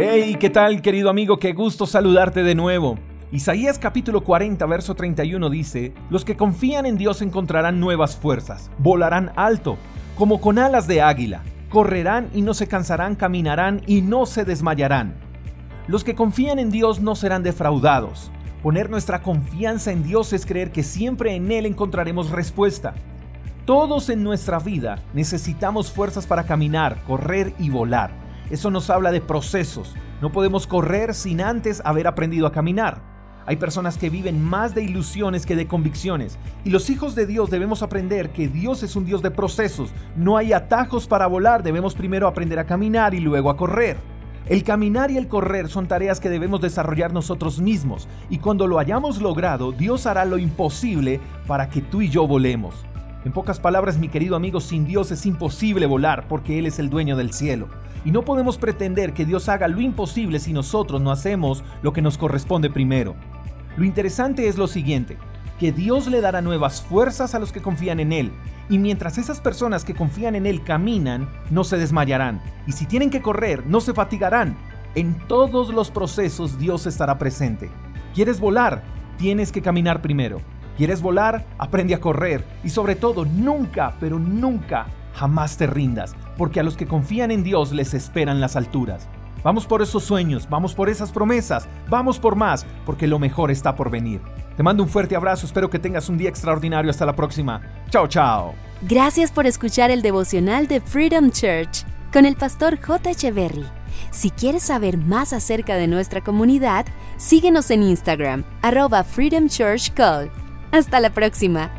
Hey, ¿qué tal querido amigo? Qué gusto saludarte de nuevo. Isaías capítulo 40, verso 31 dice, Los que confían en Dios encontrarán nuevas fuerzas, volarán alto, como con alas de águila, correrán y no se cansarán, caminarán y no se desmayarán. Los que confían en Dios no serán defraudados. Poner nuestra confianza en Dios es creer que siempre en Él encontraremos respuesta. Todos en nuestra vida necesitamos fuerzas para caminar, correr y volar. Eso nos habla de procesos. No podemos correr sin antes haber aprendido a caminar. Hay personas que viven más de ilusiones que de convicciones. Y los hijos de Dios debemos aprender que Dios es un Dios de procesos. No hay atajos para volar. Debemos primero aprender a caminar y luego a correr. El caminar y el correr son tareas que debemos desarrollar nosotros mismos. Y cuando lo hayamos logrado, Dios hará lo imposible para que tú y yo volemos. En pocas palabras, mi querido amigo, sin Dios es imposible volar porque Él es el dueño del cielo. Y no podemos pretender que Dios haga lo imposible si nosotros no hacemos lo que nos corresponde primero. Lo interesante es lo siguiente, que Dios le dará nuevas fuerzas a los que confían en Él. Y mientras esas personas que confían en Él caminan, no se desmayarán. Y si tienen que correr, no se fatigarán. En todos los procesos Dios estará presente. ¿Quieres volar? Tienes que caminar primero. ¿Quieres volar? Aprende a correr y sobre todo nunca, pero nunca, jamás te rindas, porque a los que confían en Dios les esperan las alturas. Vamos por esos sueños, vamos por esas promesas, vamos por más, porque lo mejor está por venir. Te mando un fuerte abrazo, espero que tengas un día extraordinario. Hasta la próxima. Chao, chao. Gracias por escuchar el devocional de Freedom Church con el pastor J. Echeverry. Si quieres saber más acerca de nuestra comunidad, síguenos en Instagram, arroba Freedom Church Call. Hasta la próxima.